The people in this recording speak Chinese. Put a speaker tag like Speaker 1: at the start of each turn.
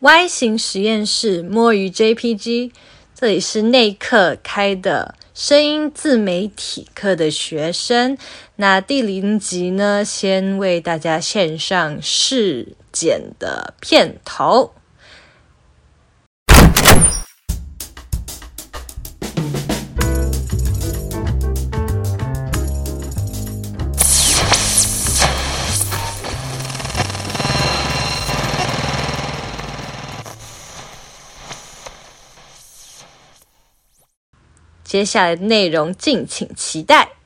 Speaker 1: Y 型实验室摸鱼 JPG，这里是内课开的声音自媒体课的学生。那第零集呢，先为大家献上试剪的片头。接下来内容敬请期待。